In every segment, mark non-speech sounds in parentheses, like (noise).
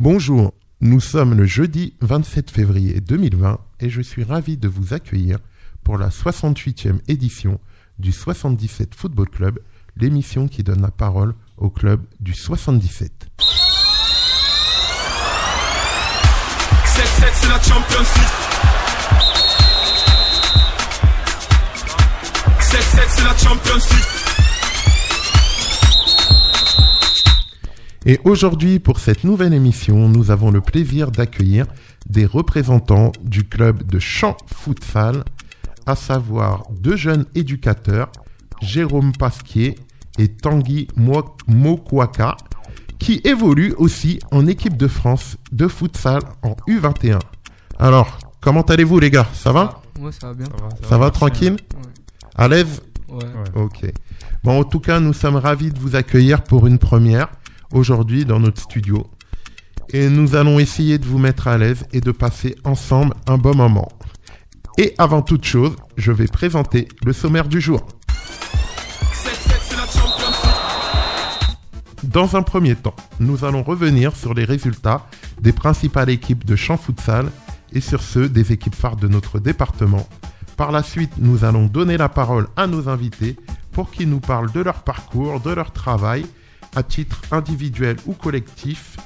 Bonjour, nous sommes le jeudi 27 février 2020 et je suis ravi de vous accueillir pour la 68e édition du 77 Football Club, l'émission qui donne la parole au club du 77. 7-7 c'est la Champions League 7-7 c'est la Champions League Et aujourd'hui, pour cette nouvelle émission, nous avons le plaisir d'accueillir des représentants du club de champ futsal, à savoir deux jeunes éducateurs, Jérôme Pasquier et Tanguy Mo- Mokwaka, qui évoluent aussi en équipe de France de futsal en U21. Alors, comment allez-vous les gars? Ça va? Ouais, ça va bien. Ça va tranquille? À l'aise? Ouais. Ok. Bon, en tout cas, nous sommes ravis de vous accueillir pour une première aujourd'hui dans notre studio. Et nous allons essayer de vous mettre à l'aise et de passer ensemble un bon moment. Et avant toute chose, je vais présenter le sommaire du jour. 7-7 c'est la Champions League Dans un premier temps, nous allons revenir sur les résultats des principales équipes de champ futsal et sur ceux des équipes phares de notre département. Par la suite, nous allons donner la parole à nos invités pour qu'ils nous parlent de leur parcours, de leur travail, à titre individuel ou collectif,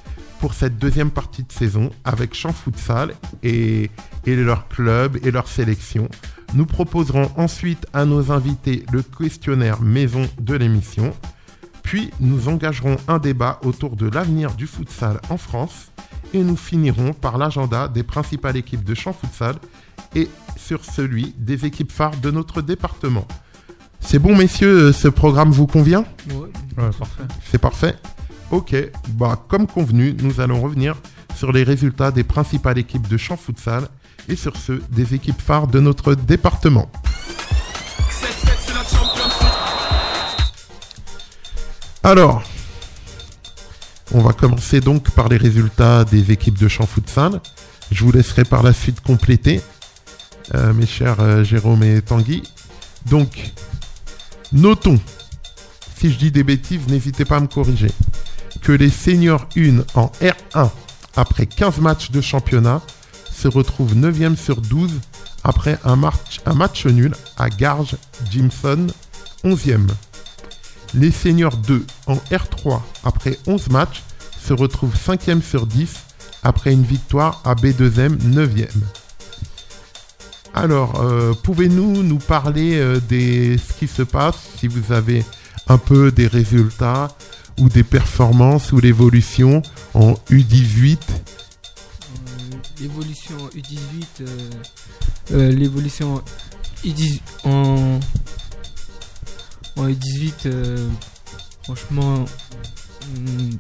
pour cette deuxième partie de saison avec Champ Futsal et, et leur club et leur sélection. Nous proposerons ensuite à nos invités le questionnaire maison de l'émission. Puis nous engagerons un débat autour de l'avenir du futsal en France et nous finirons par l'agenda des principales équipes de champ futsal et sur celui des équipes phares de notre département. C'est bon messieurs, ce programme vous convient? Ouais. Ouais, parfait. C'est parfait Ok, bah comme convenu, nous allons revenir sur les résultats des principales équipes de champ futsal et sur ceux des équipes phares de notre département. 7-7 c'est la Champions League Alors, on va commencer donc par les résultats des équipes de champ futsal. Je vous laisserai par la suite compléter, euh, mes chers euh, Jérôme et Tanguy. Donc, notons, si je dis des bêtises, n'hésitez pas à me corriger, que les seniors 1 en R1, après 15 matchs de championnat, se retrouvent 9e sur 12 après un match, nul à Garges Jimson, 11e. Les seniors 2 en R3 après 11 matchs se retrouvent 5e sur 10 après une victoire à B2M 9e. Alors, euh, pouvez-nous nous parler euh, des ce qui se passe si vous avez un peu des résultats ou des performances ou l'évolution en U18 Euh, L'évolution U18, euh, euh, l'évolution U18 en, en U18, euh, franchement, hmm,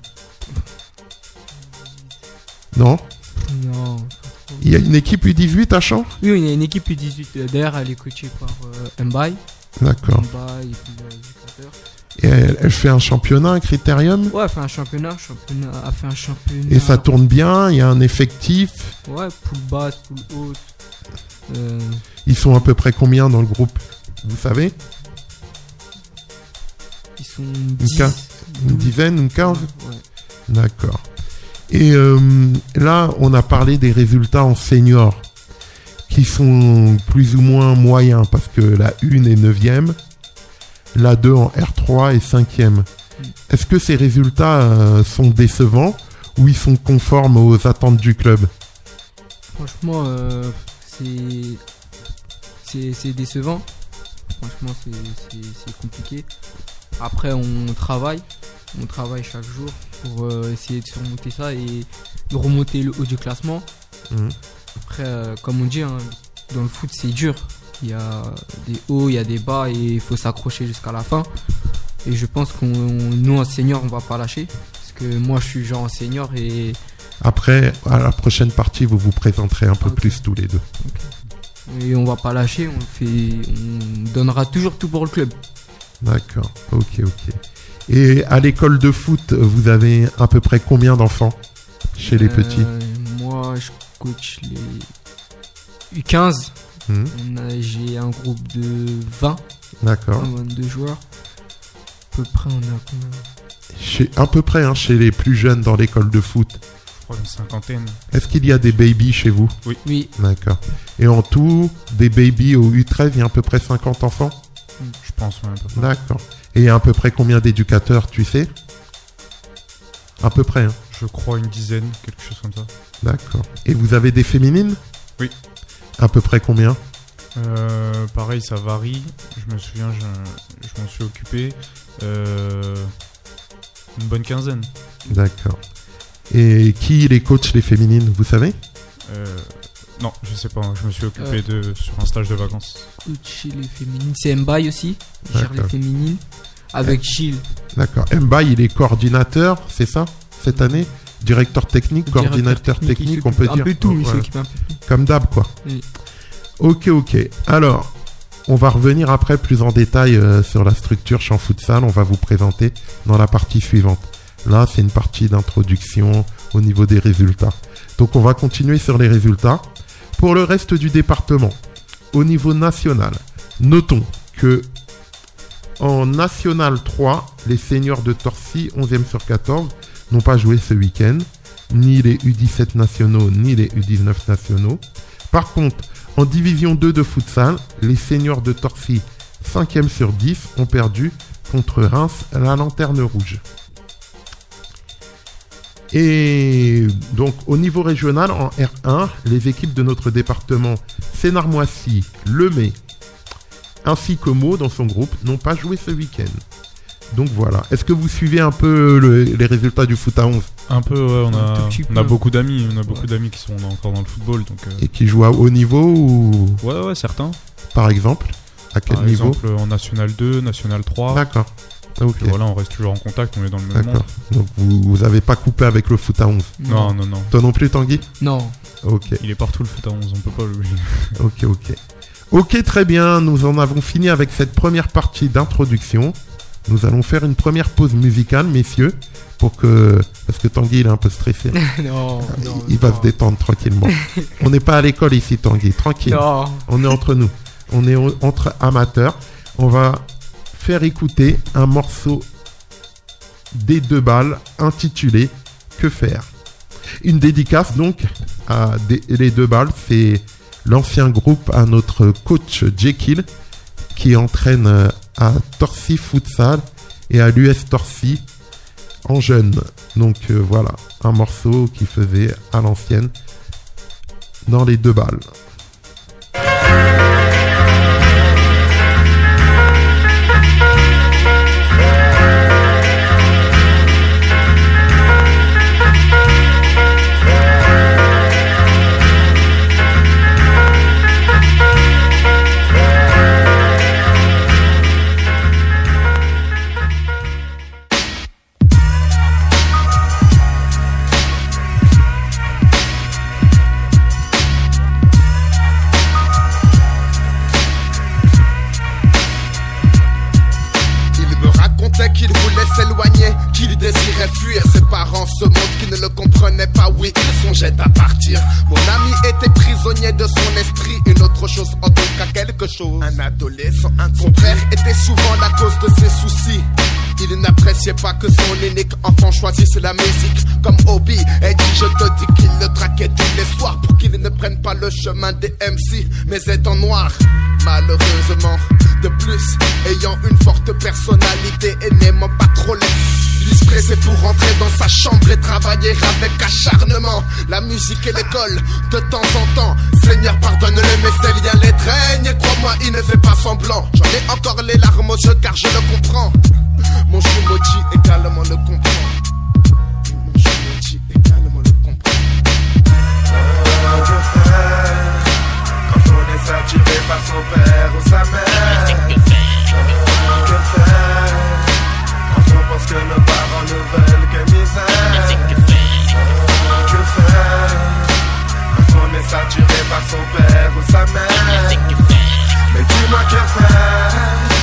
Non? Non. Il y a une équipe U18 à Champ? Oui, il y a une équipe U18. euh, D'ailleurs, elle est coachée par euh, Mbaye. D'accord. Mbaye et puis euh. Et elle, elle fait un championnat, un critérium? Ouais, elle fait un championnat. championnat a fait un championnat. Et ça tourne bien, il y a un effectif? Ouais, poule basse, poule haute. Euh, Ils sont à peu près combien dans le groupe? Vous savez? Ils sont Une 10. quin- Une dizaine, une quinze? Ouais. D'accord. Et euh, là, on a parlé des résultats en senior, qui sont plus ou moins moyens, parce que la 1 est 9e, la 2 en R3 est 5e. Est-ce que ces résultats euh, sont décevants ou ils sont conformes aux attentes du club? Franchement, euh, c'est décevant. Franchement, c'est compliqué. Après, on travaille. On travaille chaque jour pour euh, essayer de surmonter ça et de remonter le haut du classement. Mhm. Après, euh, comme on dit, hein, dans le foot, c'est dur. Il y a des hauts, il y a des bas et il faut s'accrocher jusqu'à la fin. Et je pense qu'on nous, en senior, on va pas lâcher. Parce que moi, je suis genre en senior et Après, à la prochaine partie, vous vous présenterez un peu plus tous les deux. Et on va pas lâcher, on fait, on donnera toujours tout pour le club. D'accord, ok, ok. Et à l'école de foot, vous avez à peu près combien d'enfants chez les Euh, petits Moi, je coach les U15. Mhm, On a- J'ai un groupe de 20, D'accord. 22 joueurs. À peu près, on a combien? Chez, à peu près, hein, chez les plus jeunes dans l'école de foot. je crois une cinquantaine. Est-ce qu'il y a des babies chez vous? Oui, D'accord. Et en tout, des babies au U13, il y a à peu près 50 enfants? Je pense, peu. D'accord. Et à peu près combien d'éducateurs, tu sais À peu près, hein Je crois une dizaine, quelque chose comme ça. D'accord. Et vous avez des féminines? Oui. À peu près combien? Euh, pareil, ça varie. Je me souviens, je, je m'en suis occupé. Euh, une bonne quinzaine. D'accord. Et qui les coach les féminines, vous savez? Euh, non, je sais pas. Je me suis occupé de sur un stage de vacances. coach les féminines. C'est Mbaye aussi, il gère les féminines. Avec Gilles, D'accord. Mba, il est coordinateur, c'est ça Cette année? Directeur technique, coordinateur technique, on peut s'occupe dire. Un peu tout, Voilà. un peu tout. Comme d'hab, quoi. Oui. Ok, ok. Alors, on va revenir après plus en détail euh, sur la structure champ futsal. On va vous présenter dans la partie suivante. Là, c'est une partie d'introduction au niveau des résultats. Donc, on va continuer sur les résultats. Pour le reste du département, au niveau national, notons que en National 3, les seniors de Torcy, 11e sur 14, n'ont pas joué ce week-end, ni les U17 nationaux, ni les U19 nationaux. Par contre, en Division 2 de futsal, les seniors de Torcy, 5e sur 10, ont perdu contre Reims la lanterne rouge. Et donc au niveau régional, en R1, les équipes de notre département, Sénarmoissy, Lemay, ainsi que Meaux dans son groupe, n'ont pas joué ce week-end. Donc voilà. Est-ce que vous suivez un peu le- les résultats du foot à 11 Un peu, ouais. On a, on beaucoup d'amis. On a beaucoup Ouais. d'amis qui sont encore dans le football. Donc, euh, et qui jouent à haut niveau ou ouais, ouais, certains. par exemple À quel Par niveau? exemple, en National 2, National 3. D'accord. Ok. Puis voilà, on reste toujours en contact. On est dans le même D'accord. monde. Donc vous, vous avez pas coupé avec le foot à 11. Non, non, non. Toi non plus Tanguy Non. Ok. Il est partout le foot à 11. On peut pas l'oublier. (laughs) Ok, ok. Ok, très bien. Nous en avons fini avec cette première partie d'introduction. Nous allons faire une première pause musicale, messieurs, pour que parce que Tanguy il est un peu stressé. (laughs) non, non. il va non. se détendre tranquillement. (laughs) On n'est pas à l'école ici, Tanguy. Tranquille. Non. On est entre nous. On est entre amateurs. On va faire écouter un morceau des deux balles intitulé Que faire Une dédicace donc à les deux balles. C'est l'ancien groupe à notre coach Jekyll qui entraîne euh, à Torcy Futsal et à l'US Torcy en jeune. Donc euh, voilà, un morceau qui faisait à l'ancienne dans les deux balles. À partir. Mon ami était prisonnier de son esprit, une autre chose en tout cas quelque chose. Un adolescent, un son père était souvent la cause de ses soucis. Il n'appréciait pas que son unique enfant choisisse la musique comme hobby. Et dit, je te dis qu'il le traquait tous les soirs pour qu'il ne prenne pas le chemin des MC, mais étant noir. Malheureusement, de plus, ayant une forte personnalité et n'aimant pas trop les. Pressait pour rentrer dans sa chambre et travailler avec acharnement. La musique et l'école, de temps en temps. Seigneur, pardonne-le, mais ces liens les traînent. Et crois-moi, il ne fait pas semblant. J'en ai encore les larmes aux yeux car je le comprends. Mon Shumoji également le comprend. Mon Shumoji également le comprend. que faire quand on est saturé par son père ou sa mère? Que faire quand on pense que nos parents ne veulent que misère? Que faire quand on est saturé par son père ou sa mère? Mais dis-moi que faire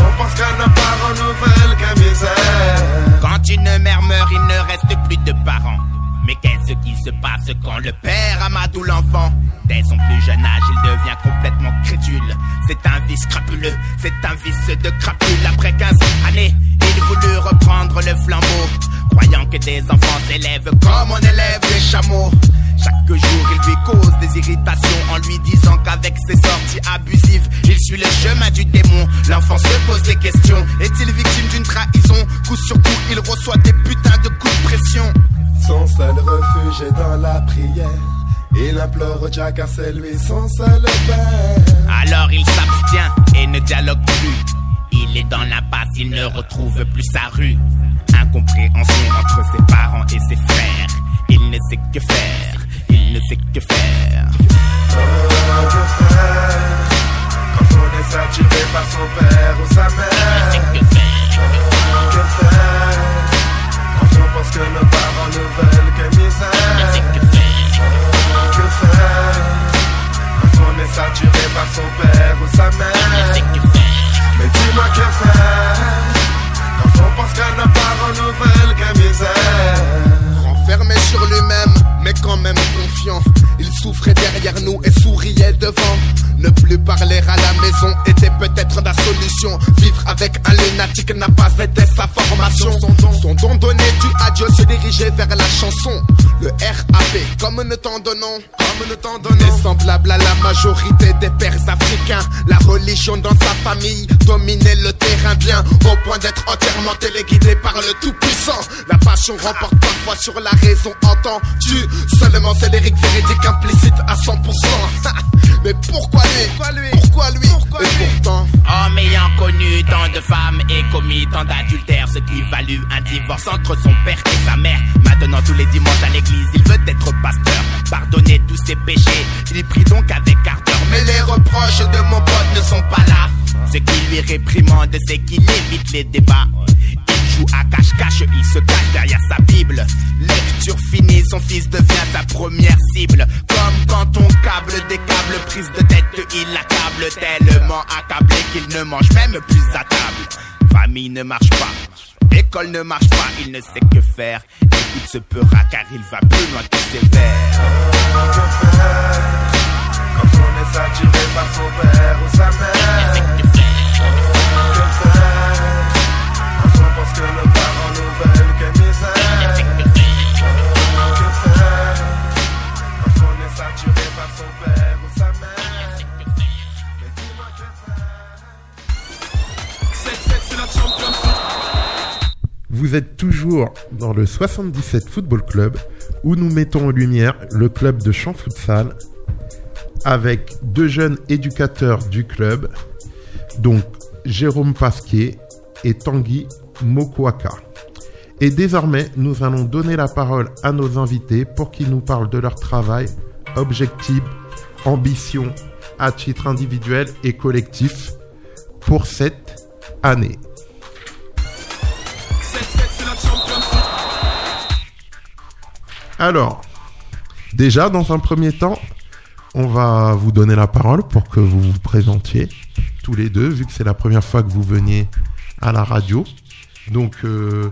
on pense que nos parents veulent que misère Quand une mère meurt, il ne reste plus de parents. Mais qu'est-ce qui se passe quand le père amadoue l'enfant? Dès son plus jeune âge, il devient complètement crédule. C'est un vice crapuleux, c'est un vice de crapule. Après 15 années, il voulut reprendre le flambeau. croyant que des enfants s'élèvent comme on élève les chameaux. Chaque jour, il lui cause des irritations en lui disant qu'avec ses sorties abusives, il suit le chemin du démon. L'enfant se pose des questions. Est-il victime d'une trahison? Coup sur coup, il reçoit des putains de coups de pression. Son seul refuge est dans la prière. Il implore au Jack car c'est lui son seul père. Alors il s'abstient et ne dialogue plus. Il est dans l'impasse, il ne retrouve plus sa rue. Incompréhension entre ses parents et ses frères. Il ne sait que faire, ne sait que faire. Oh, que faire quand on est saturé par son père ou sa ne mère? que faire. Que faire quand on pense que nos parents ne veulent que ne misère? que faire. Que faire quand on est saturé par son père ou sa ne mère? sait que faire. Mais dis-moi que faire quand on pense que nos parents ne veulent que misère? Renfermé sur lui-même, mais quand même confiant. Il souffrait derrière nous et souriait devant. Ne plus parler à la maison était peut-être la solution. Vivre avec un lunatique n'a pas été sa formation. Son don, don donné du à Dieu se dirigeait vers la chanson. Le RAP, comme nous t'en donnons, comme nous t'en donnons. semblable à la majorité des pères africains. La religion dans sa famille dominait le terrain bien, au point d'être entièrement téléguidé par le Tout-Puissant. La passion remporte parfois sur la raison entendue. Seulement c'est l'éric véridique implicite à 100%. (laughs) Mais pourquoi lui? Pourquoi lui? Et pourtant, Homme ayant connu tant de femmes et commis tant d'adultères, ce qui valut un divorce entre son père et sa mère. Maintenant tous les dimanches à l'église, il veut être pasteur, pardonner tous ses péchés. Il prie donc avec ardeur, mais les reproches de mon pote ne sont pas là. Ce qui lui réprimande, c'est qu'il évite les débats. Joue à cache-cache, il se cache derrière sa Bible. Lecture finie, son fils devient sa première cible. Comme quand on câble des câbles, prise de tête, il accable tellement accablé qu'il ne mange même plus à table. Famille ne marche pas, école ne marche pas, il ne sait que faire. Écoute ce peura car il va plus loin que ses vers. Que faire quand on est saturé par son père ou sa mère? que faire. Que faire quand on pense que nos parents ne veulent que Il ne sait misère? que faire. Que faire quand on est saturé par son père ou sa mère? Mais dis-moi que faire. 7-7, c'est la Champions League. Vous êtes toujours dans le 77 Football Club où nous mettons en lumière le club de champ futsal avec deux jeunes éducateurs du club, donc Jérôme Pasquier et Tanguy Mokwaka. Et désormais, nous allons donner la parole à nos invités pour qu'ils nous parlent de leur travail, objectifs, ambitions à titre individuel et collectif pour cette année. 7-7, c'est la Champions League. Alors, déjà, dans un premier temps, on va vous donner la parole pour que vous vous présentiez tous les deux, vu que c'est la première fois que vous veniez à la radio. Donc, euh,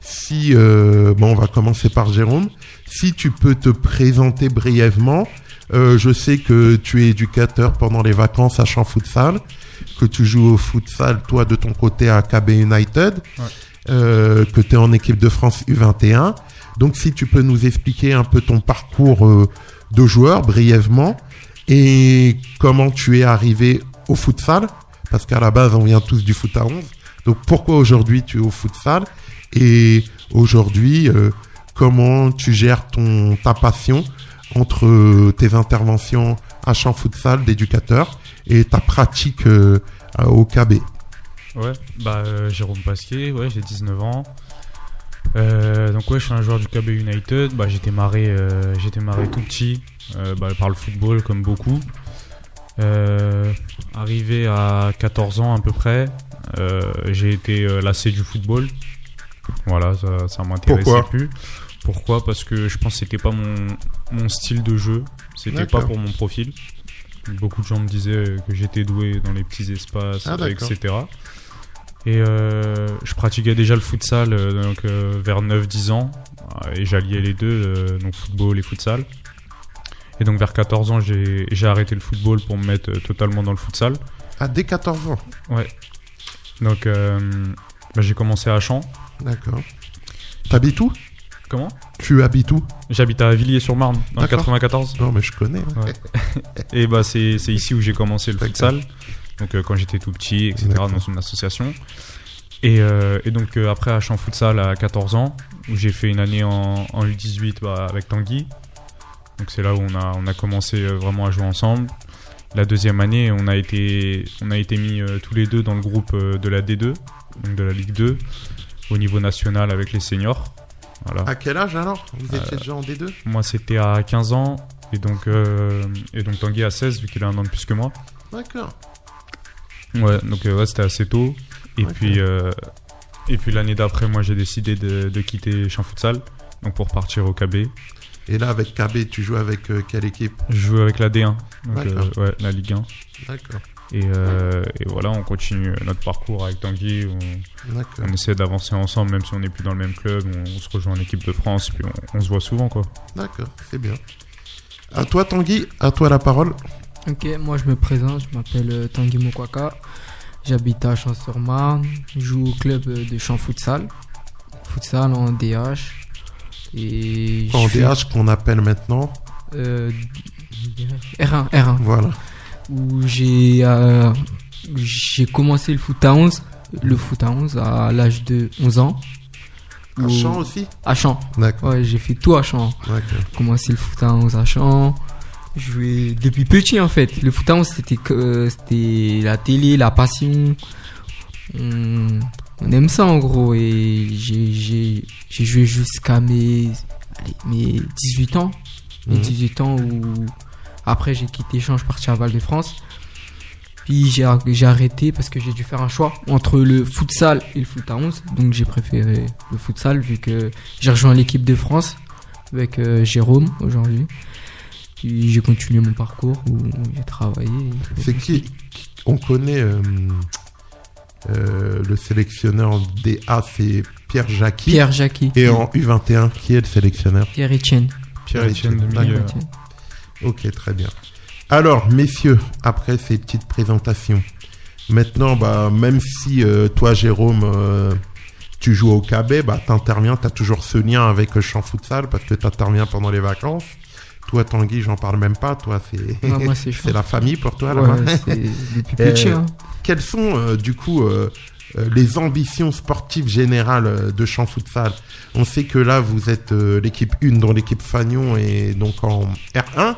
si, euh, bon, on va commencer par Jérôme. Si tu peux te présenter brièvement, euh, je sais que tu es éducateur pendant les vacances à Champ Futsal, que tu joues au futsal, toi, de ton côté à KB United, Ouais. euh, que tu es en équipe de France U21. Donc, si tu peux nous expliquer un peu ton parcours euh, de joueur brièvement et comment tu es arrivé au futsal, parce qu'à la base, on vient tous du foot à 11. Donc, pourquoi aujourd'hui tu es au futsal et aujourd'hui, euh, comment tu gères ton ta passion entre euh, tes interventions à champ futsal d'éducateur et ta pratique euh, au KB. Ouais, bah Jérôme Pasquier, ouais, j'ai 19 ans. Donc ouais, je suis un joueur du KB United. Bah j'étais marré, j'étais tout petit bah, par le football comme beaucoup. Arrivé à 14 ans à peu près, j'ai été euh, lassé du football. Voilà, ça, ça m'intéressait plus. Pourquoi? Parce que je pense que c'était pas mon, mon style de jeu, c'était pas pour mon profil. Beaucoup de gens me disaient que j'étais doué dans les petits espaces, Ah, etc. Et euh, je pratiquais déjà le futsal euh, donc, euh, vers 9-10 ans euh, et j'alliais les deux, euh, donc football et futsal. Et donc vers 14 ans, j'ai arrêté le football pour me mettre euh, totalement dans le futsal. Ah, dès 14 ans? Ouais. Donc euh, bah, j'ai commencé à Champ. D'accord. T'habites où? Comment? Tu habites où? J'habite à Villiers-sur-Marne, dans le D'accord. 94. Non, mais je connais. Ouais. Et bah c'est c'est ici où j'ai commencé le D'accord. futsal. Donc euh, quand j'étais tout petit, etc. D'accord. dans une association. Et, euh, et donc euh, après à Champ Futsal à 14 ans, où j'ai fait une année en, en U18 bah, avec Tanguy. Donc c'est là où on a, on a commencé euh, vraiment à jouer ensemble. La deuxième année, on a été, on a été mis euh, tous les deux dans le groupe euh, de la D2, donc de la Ligue 2, au niveau national avec les seniors. Voilà. À quel âge alors? Vous Euh, étiez déjà en D2 Moi c'était à 15 ans et donc, euh, et donc Tanguy à 16 vu qu'il a un an de plus que moi. D'accord. Ouais, donc euh, ouais, c'était assez tôt. Et puis, euh, et puis l'année d'après, moi j'ai décidé de, de quitter Champ Futsal, donc pour partir au KB. Et là, avec KB, tu joues avec euh, quelle équipe? Je joue avec la D1, donc euh, ouais, la Ligue 1. D'accord. Et, euh, et voilà, on continue notre parcours avec Tanguy. On, D'accord. on essaie d'avancer ensemble, même si on n'est plus dans le même club. On, on se rejoint en équipe de France, puis on, on se voit souvent, quoi. D'accord, c'est bien. À toi, Tanguy, à toi la parole. Ok, moi je me présente, je m'appelle Tanguy Mokwaka. J'habite à Champs-sur-Marne. Je joue au club de champ futsal. Futsal en DH. Et En DH qu'on appelle maintenant. euh, R1, R1. Voilà. Où j'ai euh, j'ai commencé le foot à 11. Le foot à 11 à l'âge de 11 ans. Un Où- chant aussi À Champ. D'accord. Ouais, j'ai fait tout à Champ. commencé le foot à 11 à Champ. Joué depuis petit en fait. Le foot à 11 c'était que- euh, c'était la télé, la passion. On, on aime ça en gros et j'ai joué jusqu'à mes allez, mes 18 ans. Mes Mhm. 18 ans où après j'ai quitté suis parti à Val de France. Puis j'ai ar- j'ai arrêté parce que j'ai dû faire un choix entre le futsal et le foot à 11. Donc j'ai préféré le futsal vu que j'ai rejoint l'équipe de France avec euh, Jérôme aujourd'hui. Puis j'ai continué mon parcours où j'ai travaillé. C'est qui qui- On connaît euh, euh, le sélectionneur DA, c'est Pierre Jacqui. Pierre Jacqui. Et en U21, qui est le sélectionneur Pierre Etienne. Milieu. Etienne. Ok, très bien. Alors, messieurs, après ces petites présentations, maintenant, bah, même si euh, toi, Jérôme, euh, tu joues au KB, bah, t'interviens, t'as toujours ce lien avec le champ futsal parce que t'interviens pendant les vacances. Toi, Tanguy, j'en parle même pas. Toi, c'est (laughs) c'est la famille pour toi. Ouais, (laughs) depuis Euh, hein. Quelles sont, euh, du coup, euh, les ambitions sportives générales de champ futsal? On sait que là, vous êtes euh, l'équipe 1 dans l'équipe Fagnon et donc en R1.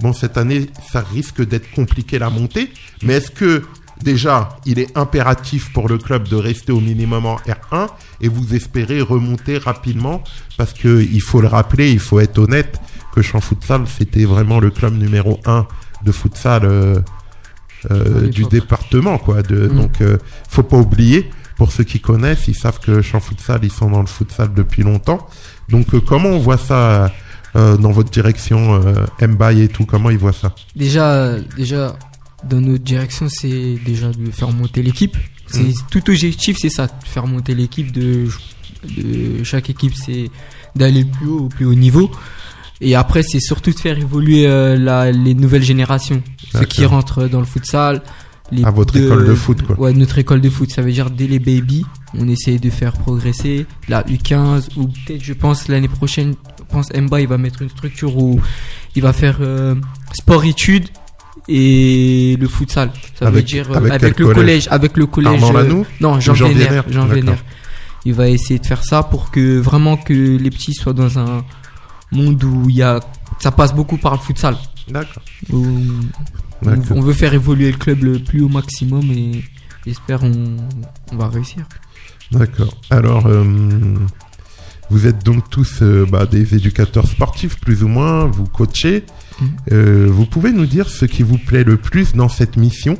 Bon, cette année, ça risque d'être compliqué la montée. Mais est-ce que, déjà, il est impératif pour le club de rester au minimum en R1 et vous espérez remonter rapidement? Parce que il faut le rappeler, il faut être honnête, que Champ Futsal, c'était vraiment le club numéro 1 de futsal euh, euh, du département, quoi. De, Mm. Donc, euh, faut pas oublier, pour ceux qui connaissent, ils savent que Champ Futsal, ils sont dans le futsal depuis longtemps. Donc, comment on voit ça dans votre direction, Mbaye et tout Comment ils voient ça? Déjà, déjà, dans notre direction, c'est déjà de faire monter l'équipe. C'est Mhm. tout objectif, c'est ça, de faire monter l'équipe. De, de chaque équipe, c'est d'aller le plus haut, au plus haut niveau. Et après, c'est surtout de faire évoluer euh, la, les nouvelles générations, ceux qui rentrent dans le futsal. Les À votre école de foot, quoi. Ouais, notre école de foot, ça veut dire dès les baby, on essaye de faire progresser la U15 ou peut-être, je pense, l'année prochaine, je pense Mba, il va mettre une structure où il va faire euh, sport-études et le futsal. Ça veut Avec- dire euh, avec le collège collège, avec le collège. Euh, Lanoux non, Jean, Jean Vénère. Vénère, Jean. Vénère. Il va essayer de faire ça pour que vraiment que les petits soient dans un monde où il y a, ça passe beaucoup par le futsal. D'accord. On, veut faire évoluer le club le plus au maximum et j'espère on, on va réussir. D'accord. Alors, euh, vous êtes donc tous euh, bah, des éducateurs sportifs, plus ou moins, vous coachez. Mhm. Euh, vous pouvez nous dire ce qui vous plaît le plus dans cette mission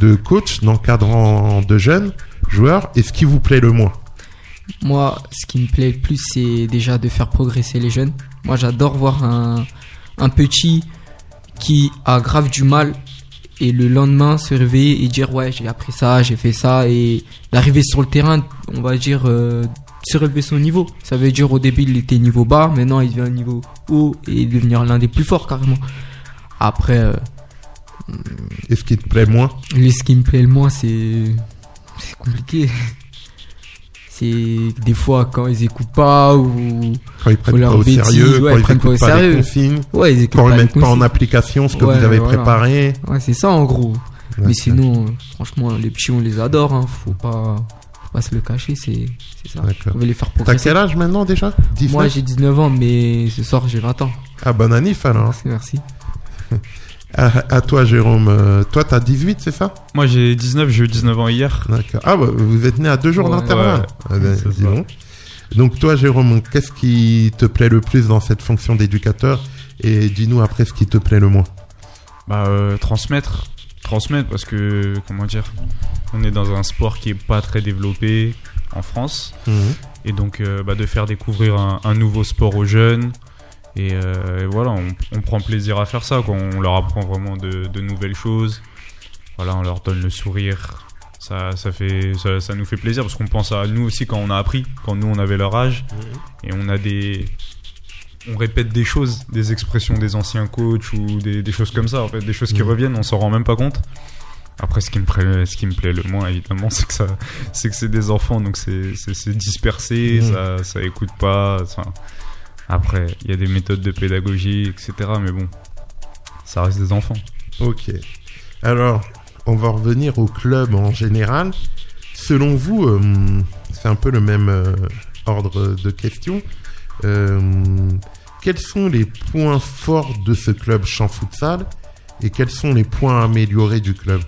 de coach, d'encadrant de jeunes joueurs, et ce qui vous plaît le moins? Moi, ce qui me plaît le plus, c'est déjà de faire progresser les jeunes. Moi, j'adore voir un, un petit qui a grave du mal et le lendemain se réveiller et dire ouais, j'ai appris ça, j'ai fait ça et d'arriver sur le terrain, on va dire euh, se relever son niveau. Ça veut dire au début il était niveau bas, maintenant il devient niveau haut et devenir l'un des plus forts carrément. Après, euh, Et ce qui te plaît moins? ce qui me plaît le moins, c'est c'est compliqué. C'est des fois quand ils écoutent pas ou Quand ils prennent pas au bêtise, sérieux, ouais, quand ils ils prennent pas écoutent au pas les sérieux. consignes, ouais ils quand pas ils mettent pas en application ce que Ouais, vous avez voilà. préparé. Ouais, c'est ça en gros. Mais sinon, franchement, les petits on les adore. Hein. Faut pas, faut pas se le cacher. C'est, ça. On veut les faire T'as progresser. quel âge maintenant déjà? 19 Moi j'ai 19 ans, mais ce soir j'ai 20 ans. Ah, bon annif alors. Merci, merci. (laughs) À, à toi, Jérôme. Euh, toi, t'as 18, c'est ça? Moi j'ai 19, j'ai eu 19 ans hier. D'accord. Ah, bah, vous êtes né à deux jours Ouais. d'intervalle. Ouais. Ah, ben, dis donc. Donc, toi, Jérôme, qu'est-ce qui te plaît le plus dans cette fonction d'éducateur? Et dis-nous après ce qui te plaît le moins. Bah euh, transmettre, transmettre parce que comment dire, on est dans un sport qui est pas très développé en France Mhm. et donc euh, bah, de faire découvrir un, un nouveau sport aux jeunes et, euh, et voilà, on, on prend plaisir à faire ça quand on leur apprend vraiment de, de nouvelles choses. Voilà, on leur donne le sourire. Ça, ça fait, ça, ça nous fait plaisir parce qu'on pense à nous aussi quand on a appris, quand nous on avait leur âge et on a des, on répète des choses, des expressions des anciens coachs ou des, des choses comme ça, en fait, des choses qui Mhm. reviennent, on s'en rend même pas compte. Après, ce qui me plaît, ce qui me plaît le moins, évidemment, (laughs) c'est que ça, c'est que c'est des enfants, donc c'est, dispersé, Mhm. ça, ça écoute pas. Après, il y a des méthodes de pédagogie, etc. Mais bon, ça reste des enfants. Ok. Alors, on va revenir au club en général. Selon vous, euh, c'est un peu le même euh, ordre de questions. Euh, quels sont les points forts de ce club champ futsal et quels sont les points améliorés du club?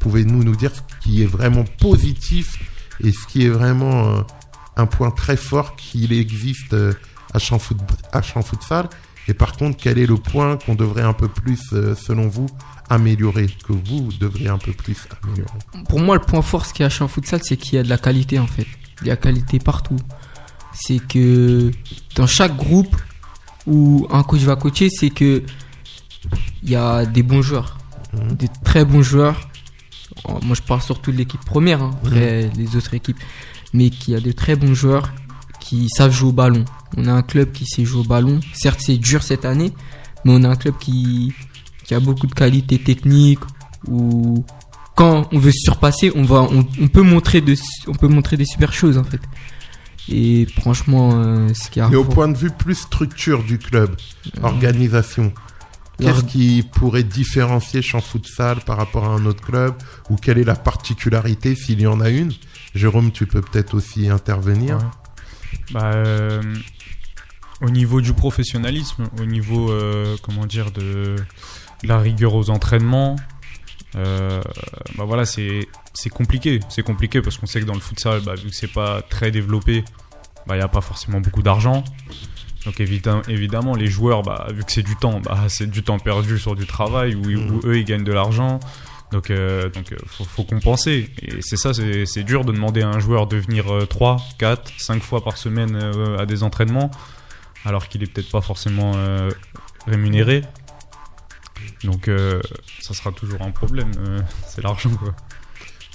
Pouvez-nous nous dire ce qui est vraiment positif et ce qui est vraiment un point très fort qu'il existe euh, à champ, à futsal et par contre, quel est le point qu'on devrait un peu plus, euh, selon vous, améliorer Que vous devriez un peu plus améliorer? Pour moi, le point fort, ce qu'il y a chez un futsal, c'est qu'il y a de la qualité en fait. Il y a qualité partout. C'est que dans chaque groupe où un coach va coacher, c'est que il y a des bons joueurs, Mhm. des très bons joueurs. Oh, Moi, je parle surtout de l'équipe première, hein, après les autres équipes, mais qu'il y a de très bons joueurs qui savent jouer au ballon. On a un club qui sait jouer au ballon. Certes, c'est dur cette année, mais on a un club qui, qui a beaucoup de qualité technique où quand on veut se surpasser, on va, on, on peut montrer de, on peut montrer des super choses en fait. Et franchement, euh, ce qui a Et au point de vue plus structure du club, organisation, qu'est-ce qui pourrait différencier champ futsal par rapport à un autre club? Ou quelle est la particularité, s'il y en a une Jérôme, tu peux peut-être aussi intervenir. Ouais. Bah, euh, au niveau du professionnalisme, au niveau, euh, comment dire, de la rigueur aux entraînements, euh, bah voilà, c'est c'est compliqué. C'est compliqué parce qu'on sait que dans le futsal, bah, vu que c'est pas très développé, bah il y a pas forcément beaucoup d'argent. Donc évidemment, évidemment, les joueurs, bah, vu que c'est du temps, bah, (laughs) c'est du temps perdu sur du travail où, où eux ils gagnent de l'argent. Donc, euh, donc euh, faut, compenser. Et c'est ça, c'est dur de demander à un joueur de venir euh, 3, 4, 5 fois par semaine euh, à des entraînements, alors qu'il est peut-être pas forcément euh, rémunéré. Donc ça sera toujours un problème, c'est l'argent quoi.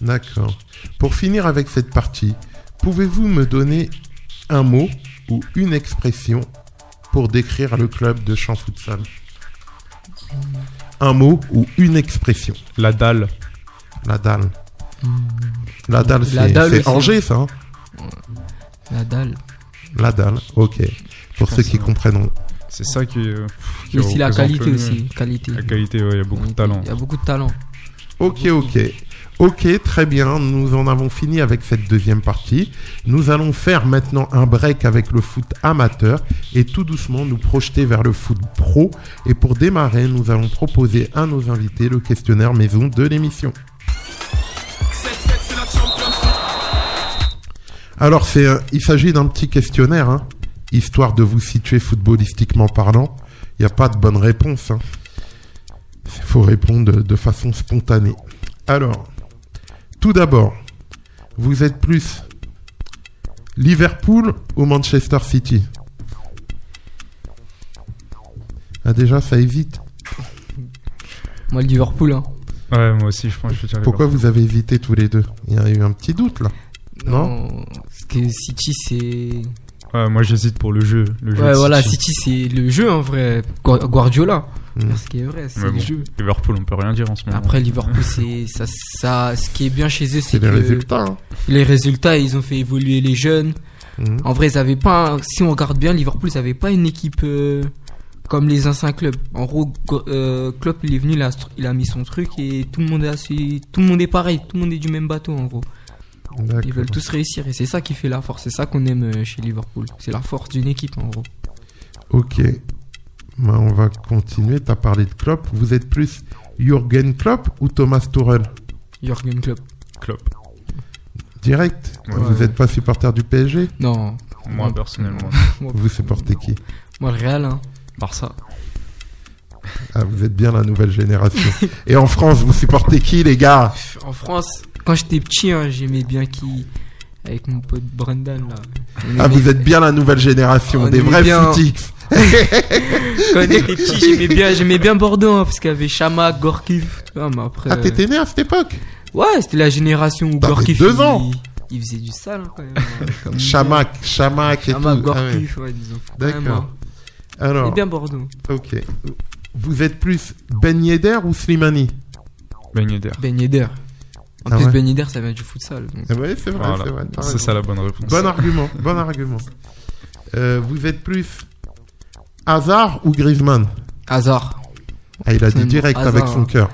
D'accord. Pour finir avec cette partie, pouvez-vous me donner un mot ou une expression pour décrire le club de champ futsal? Un mot ou une expression La dalle, La dalle. La dalle, La c'est dalle c'est. Angers, ça hein La dalle. La dalle, ok. Pour ceux qui comprendront. c'est ça qui, euh, qui Et aussi la qualité aussi. Qualité. La qualité, ouais, il y a beaucoup de talent. Il y a beaucoup de talent. Ok, ok. Ok, très bien. Nous en avons fini avec cette deuxième partie. Nous allons faire maintenant un break avec le foot amateur et tout doucement nous projeter vers le foot pro. Et pour démarrer, nous allons proposer à nos invités le questionnaire maison de l'émission. Alors, c'est, il s'agit d'un petit questionnaire, hein, histoire de vous situer footballistiquement parlant. Il n'y a pas de bonne réponse. hein. Il faut répondre de façon spontanée. Alors, tout d'abord, vous êtes plus Liverpool ou Manchester City? Ah déjà, ça évite. Moi, le Liverpool. Hein. Ouais, moi aussi, je pense que je vais dire Pourquoi vous avez hésité tous les deux? Il y a eu un petit doute là. Non? Parce que City, c'est. Ouais, moi j'hésite pour le jeu. Le jeu Ouais, de voilà, City. City, c'est le jeu en vrai. Gua- Guardiola. Mm. Ce qui est vrai, c'est le bon, jeu. Liverpool, on peut rien dire en ce moment. Après, Liverpool, c'est ça, ça. Ce qui est bien chez eux, C'est les que résultats. hein. les résultats, ils ont fait évoluer les jeunes. Mhm. En vrai, ils avaient pas. un- Si on regarde bien, Liverpool, ils avaient pas une équipe euh, comme les anciens clubs. En gros, euh, Klopp, il est venu, il a, il a mis son truc et tout le monde est tout le monde est pareil, tout le monde est du même bateau en gros. Ils veulent tous réussir et c'est ça qui fait la force. C'est ça qu'on aime euh, chez Liverpool. C'est la force d'une équipe en gros. Ok. Ben, on va continuer. Tu as parlé de Klopp. Vous êtes plus Jürgen Klopp ou Thomas Tuchel? Jürgen Klopp. Klopp. Direct? Ouais. Vous n'êtes pas supporter du PSG Non, Moi, personnellement. (laughs) Vous supportez qui? moi le Real. Hein. Barça. Ah, vous êtes bien la nouvelle génération. (laughs) Et en France, vous supportez qui, les gars? En France, quand j'étais petit, hein, j'aimais bien qui? Avec mon pote Brendan là. Ah, vous êtes bien la nouvelle génération, On des vrais bien- footix. (laughs) Quand on était petit, j'aimais bien, j'aimais bien Bordeaux hein, parce qu'il y avait Chamac, Gorkif. Ah, mais après, Ah, t'étais né à cette époque Ouais, c'était la génération où T'avais Gorkif. deux ans. Il, faisait du sale hein, quand même. (laughs) Chamac, Chamac et Chamac, tout. Ah ouais. Gorkif, ouais, disons. D'accord. Vraiment. Alors, Et bien Bordeaux. ok. Vous êtes plus Ben Yedder ou Slimani Ben Yedder. Ben Yedder. En Ah plus, ouais Ben Yedder, ça vient du futsal. donc. Ah ouais, c'est vrai, Voilà. c'est vrai. t'as C'est ça la bonne réponse. Bon argument, bon argument. Euh, vous êtes plus Hazard ou Griezmann Hazard. Ah, il a dit direct Hazard, avec son cœur.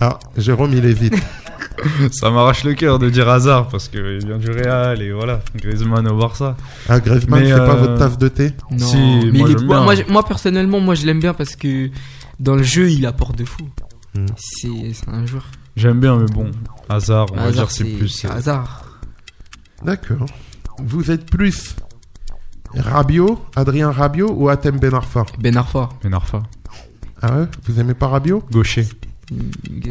Ah, Jérôme, il hésite. (laughs) Ça m'arrache le cœur de dire hasard parce qu'il vient du Real et voilà. Griezmann au Barça. Ah, Griezmann, Mais, c'est pas euh, votre tasse de thé Non, Si, mais moi, il est- moi, bien. moi, je- moi, personnellement, moi je l'aime bien parce que dans le jeu, il apporte de fou. Hmm. C'est un joueur. J'aime bien, mais bon, hasard, on va Hazard, dire c'est plus. c'est euh, hasard. D'accord. Vous êtes plus Rabiot, Adrien Rabiot ou Atem Ben Arfa? Ben Arfa. Ben Arfa. Ah ouais? Vous aimez pas Rabiot Gaucher.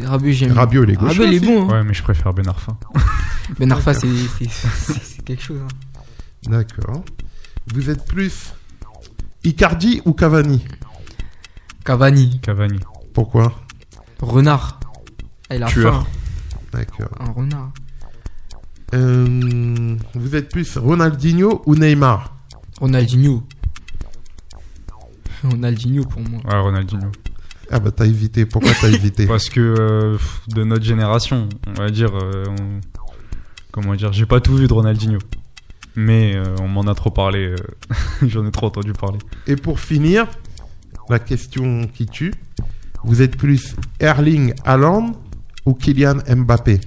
Rabiot, j'aime. Rabiot, il est gaucher Rabiot, il est bon. hein. Ouais, mais je préfère Ben Arfa. (laughs) Ben Arfa, c'est c'est- c'est- c'est quelque chose. hein. D'accord. Vous êtes plus Icardi ou Cavani? Cavani. Cavani. Pourquoi? Renard. Ah, il a Tueur. faim. D'accord. Un renard. Euh, vous êtes plus Ronaldinho ou Neymar? Ronaldinho. Ronaldinho pour moi. Ouais, Ronaldinho. Ah bah t'as évité. Pourquoi t'as évité (laughs) Parce que euh, de notre génération, on va dire. euh, on- Comment dire J'ai pas tout vu de Ronaldinho. Mais euh, on m'en a trop parlé. (laughs) J'en ai trop entendu parler. Et pour finir, la question qui tue. Vous êtes plus Erling Haaland ou Kylian Mbappé?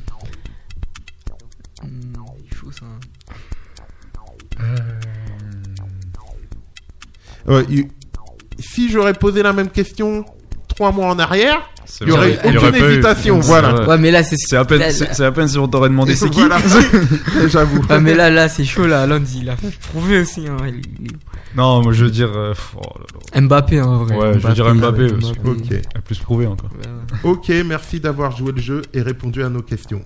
Euh, il- Si j'aurais posé la même question trois mois en arrière, il y aurait il y aucune aurait pas eu- hésitation. c'est Voilà. vrai. Ouais, mais là, c'est C'est à peine, là, c'est là- c'est à peine si on t'aurait demandé c'est qui. Voilà. (laughs) (laughs) J'avoue. Ah, mais là, là, c'est chaud, là. Haaland, il a prouvé aussi. Hein. Il- Non, moi je veux dire. euh, pff, oh là là. Mbappé, hein, en vrai. Ouais, je veux dire Mbappé, parce que- Ok. Elle a plus prouvé encore. Ouais, ouais. Ok, merci d'avoir joué le jeu et répondu à nos questions.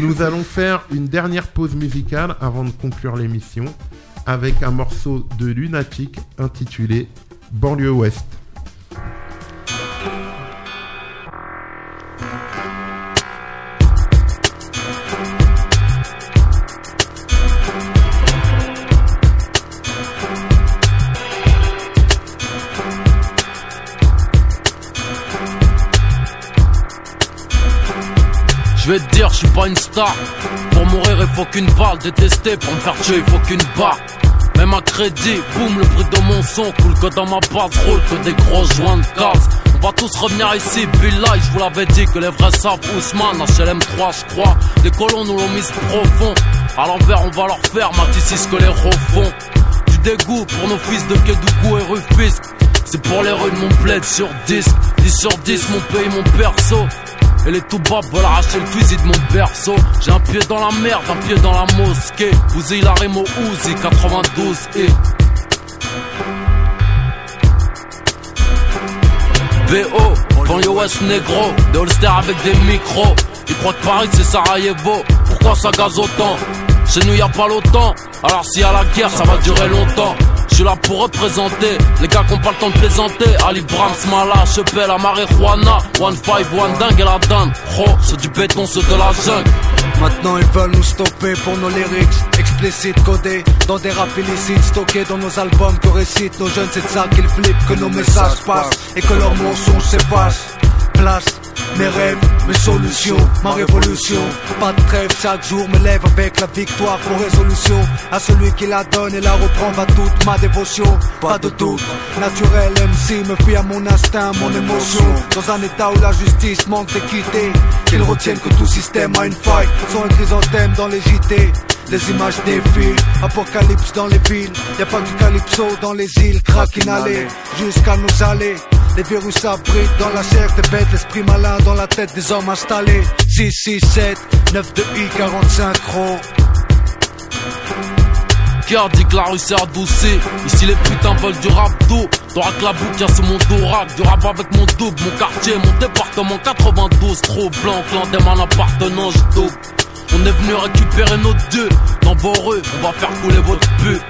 Nous allons faire une dernière pause musicale avant de conclure l'émission avec un morceau de Lunatic intitulé Banlieue Ouest. Suis pas une star. Pour mourir, il faut qu'une balle. Détester, pour me faire tuer, il faut qu'une barre. Même à crédit, boum, le bruit de mon son coule que dans ma base roule que des gros joints de gaz. On va tous revenir ici, Billah, je vous l'avais dit que les vrais savent Ousmane, HLM3, je crois. Les colons nous l'ont mise profond. À l'envers, on va leur faire, Matisse, ce que les refont. Du dégoût pour nos fils de Kédougou et Rufus. C'est pour les rues de mon bled sur 10. 10 sur 10, mon pays, mon perso. Et les toubabs veulent arracher le fusil de mon berceau. J'ai un pied dans la merde, un pied dans la mosquée. Vous la rime au Uzi 92 et. BO, banlieue ouest négro, des holsters avec des micros. Ils croient que Paris c'est Sarajevo, pourquoi ça gaze autant? Chez nous y a pas l'OTAN, alors s'il y a la guerre ça va durer longtemps. Je suis là pour représenter les gars qui ont pas le temps de plaisanter. Ali Brahms, Mala, Chepel, la marijuana. One five, one dingue et la dinde. Pro, c'est du béton, c'est de la jungle. Maintenant ils veulent nous stopper pour nos lyrics. explicites codés dans des rap illicites stockés dans nos albums que récitent nos jeunes. C'est ça qu'ils flippent, que nos messages passent et que leurs mensonges s'effacent. Place mes rêves, mes solutions, ma révolution. Pas de trêve, chaque jour me lève avec la victoire pour résolution. À celui qui la donne et la reprend va toute ma dévotion. Pas de doute, naturel MC me fie à mon instinct, mon émotion. Dans un état où la justice manque d'équité, qu'ils retiennent que tout système a une faille. Sont un chrysanthème dans les JT. Les images défilent, apocalypse dans les villes. Y a pas du calypso dans les îles, crack inhalé jusqu'à nous aller. Les virus abritent dans la chair des bêtes, l'esprit malin dans la tête des hommes installés. 6, 6, 7, 9 de I, 45 gros. Cardique, la rue s'est adoucie. Ici les putains veulent du rap d'eau. Que la y'a sur mon dos rap. Du rap avec mon double, mon quartier, mon département 92. Trop blanc, clan mal appartenant, je double. On est venu récupérer nos dieux. Dans vos rues, on va faire couler votre pute.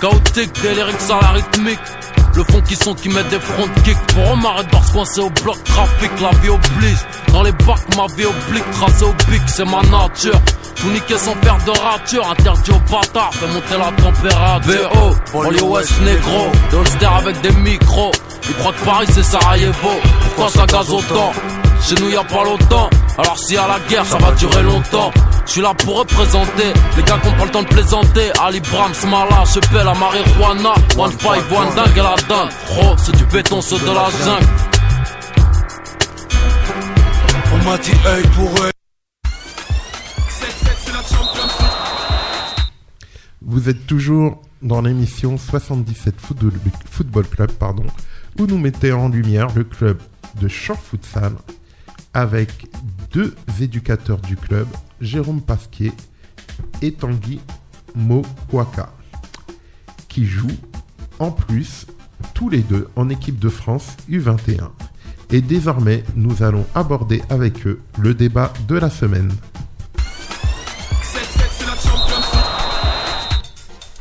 Chaotique, délirique sans la rythmique. Le fond qui sont qui met des front kicks Pour on m'arrête parce coincé au bloc trafic La vie oblige. Dans les bacs ma vie oblique Tracé au pic c'est ma nature. Tout niquer sans faire de rature Interdit aux bâtards Fait monter la température. VO, Banlieue West négro Des holsters avec des micros. Ils croient que Paris c'est Sarajevo. Pourquoi ça gaze autant? Chez nous y a pas longtemps. Alors si à la guerre ça va durer longtemps suis là pour représenter les gars qu'on pas le temps de plaisanter. Ali Bram, Smala, Chepel, la marijuana. One five, one dingue et la dingue. Oh, c'est du béton, c'est de la jungle. On m'a dit œil pour œil. Vous êtes toujours dans l'émission 77 Football, Football Club, pardon, où nous mettons en lumière le club de champ futsal avec deux éducateurs du club, Jérôme Pasquier et Tanguy Mokwaka, qui jouent en plus tous les deux en équipe de France U21. Et désormais, nous allons aborder avec eux le débat de la semaine.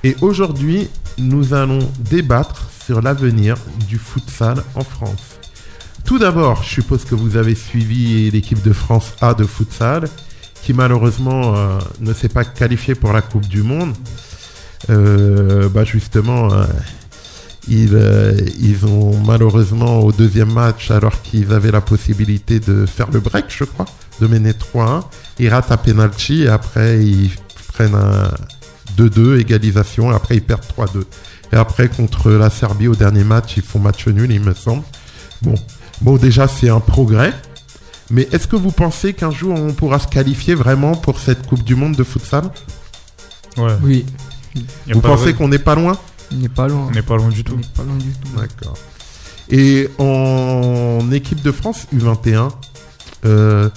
Et aujourd'hui, nous allons débattre sur l'avenir du futsal en France. Tout d'abord, je suppose que vous avez suivi l'équipe de France A de futsal, qui malheureusement euh, ne s'est pas qualifiée pour la Coupe du Monde. Euh, bah justement, euh, ils, ils ont malheureusement au deuxième match, alors qu'ils avaient la possibilité de faire le break, je crois, de mener 3-1, ils ratent un penalty et après ils prennent un 2-2, égalisation, et après ils perdent 3-2. Et après, contre la Serbie au dernier match, ils font match nul, il me semble. Bon, bon déjà c'est un progrès. Mais est-ce que vous pensez qu'un jour on pourra se qualifier vraiment pour cette Coupe du Monde de futsal? Ouais. Oui, Vous pensez qu'on n'est pas loin? On n'est pas loin. On n'est pas loin du On tout. n'est pas loin du tout. D'accord. Et en équipe de France U21, euh,